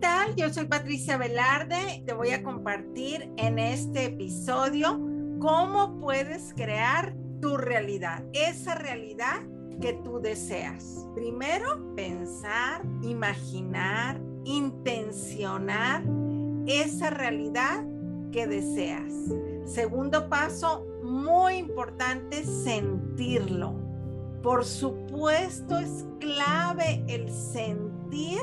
tal? Yo soy Patricia Velarde. Te voy a compartir en este episodio cómo puedes crear tu realidad, esa realidad que tú deseas. Primero, pensar, imaginar, intencionar esa realidad que deseas. Segundo paso, muy importante, sentirlo. Por supuesto, es clave el sentir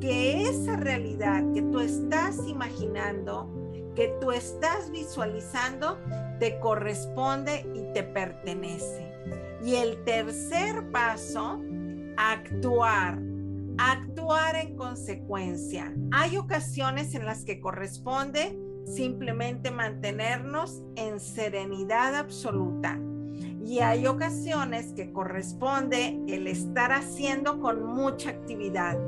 que esa realidad que tú estás imaginando, que tú estás visualizando, te corresponde y te pertenece. Y el tercer paso, actuar. Actuar en consecuencia. Hay ocasiones en las que corresponde simplemente mantenernos en serenidad absoluta. Y hay ocasiones que corresponde el estar haciendo con mucha actividad.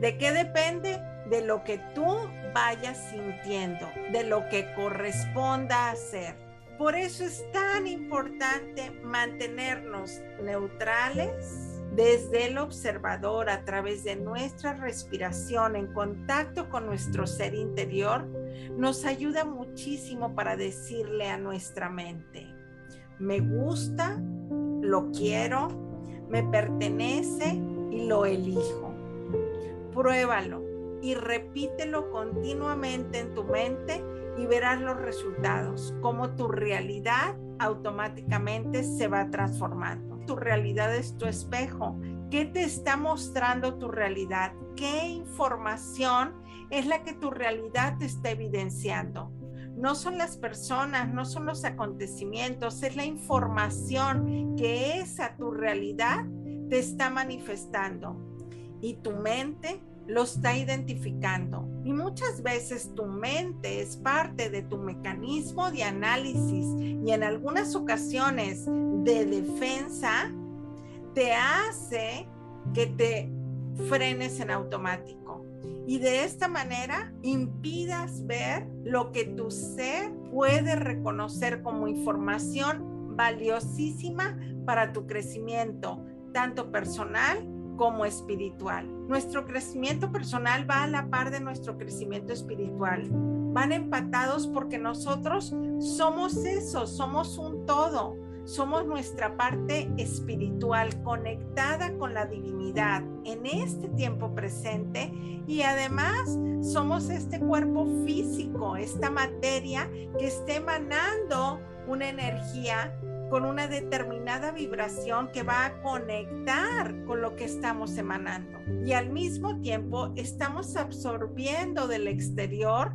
¿De qué depende? De lo que tú vayas sintiendo, de lo que corresponda hacer. Por eso es tan importante mantenernos neutrales desde el observador a través de nuestra respiración en contacto con nuestro ser interior. Nos ayuda muchísimo para decirle a nuestra mente, me gusta, lo quiero, me pertenece y lo elijo pruébalo y repítelo continuamente en tu mente y verás los resultados, cómo tu realidad automáticamente se va transformando. Tu realidad es tu espejo. ¿Qué te está mostrando tu realidad? ¿Qué información es la que tu realidad te está evidenciando? No son las personas, no son los acontecimientos, es la información que esa tu realidad te está manifestando y tu mente lo está identificando. Y muchas veces tu mente es parte de tu mecanismo de análisis y en algunas ocasiones de defensa te hace que te frenes en automático. Y de esta manera impidas ver lo que tu ser puede reconocer como información valiosísima para tu crecimiento, tanto personal como espiritual. Nuestro crecimiento personal va a la par de nuestro crecimiento espiritual. Van empatados porque nosotros somos eso, somos un todo. Somos nuestra parte espiritual conectada con la divinidad en este tiempo presente y además somos este cuerpo físico, esta materia que está emanando una energía con una determinada vibración que va a conectar con lo que estamos emanando. Y al mismo tiempo estamos absorbiendo del exterior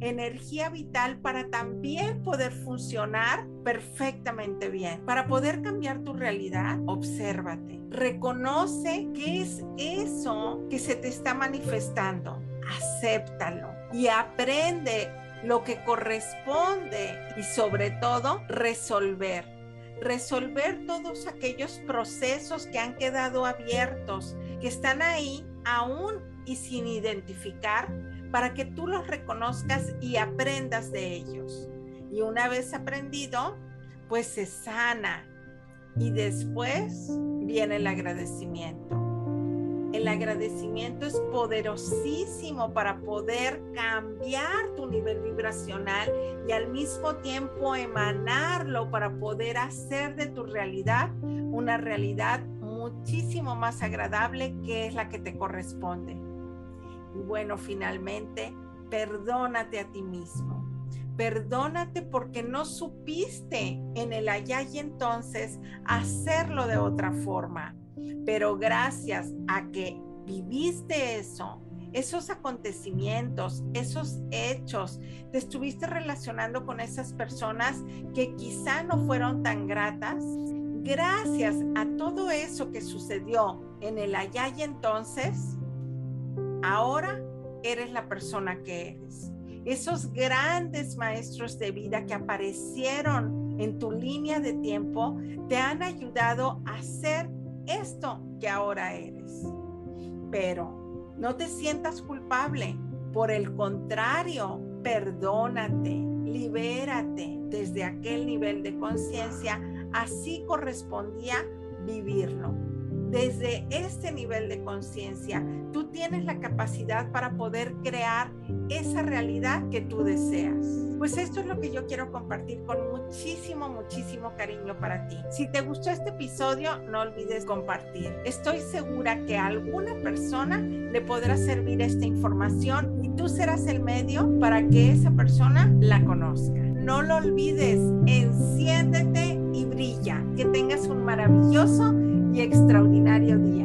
energía vital para también poder funcionar perfectamente bien. Para poder cambiar tu realidad, obsérvate. Reconoce qué es eso que se te está manifestando. Acéptalo y aprende lo que corresponde y sobre todo resolver resolver todos aquellos procesos que han quedado abiertos, que están ahí aún y sin identificar, para que tú los reconozcas y aprendas de ellos. Y una vez aprendido, pues se sana y después viene el agradecimiento. El agradecimiento es poderosísimo para poder cambiar tu nivel vibracional y al mismo tiempo emanarlo para poder hacer de tu realidad una realidad muchísimo más agradable que es la que te corresponde. Y bueno, finalmente, perdónate a ti mismo. Perdónate porque no supiste en el allá y entonces hacerlo de otra forma pero gracias a que viviste eso, esos acontecimientos, esos hechos, te estuviste relacionando con esas personas que quizá no fueron tan gratas, gracias a todo eso que sucedió en el allá y entonces, ahora eres la persona que eres. Esos grandes maestros de vida que aparecieron en tu línea de tiempo te han ayudado a ser esto que ahora eres. Pero no te sientas culpable. Por el contrario, perdónate, libérate desde aquel nivel de conciencia. Así correspondía vivirlo desde mm. este nivel de conciencia, tú tienes la capacidad para poder crear esa realidad que tú deseas. Pues esto es lo que yo quiero compartir con muchísimo, muchísimo cariño para ti. Si te gustó este episodio, no olvides compartir. Estoy segura que a alguna persona le podrá servir esta información y tú serás el medio para que esa persona la conozca. No lo olvides, enciéndete y brilla. Que tengas un maravilloso y extraordinario día.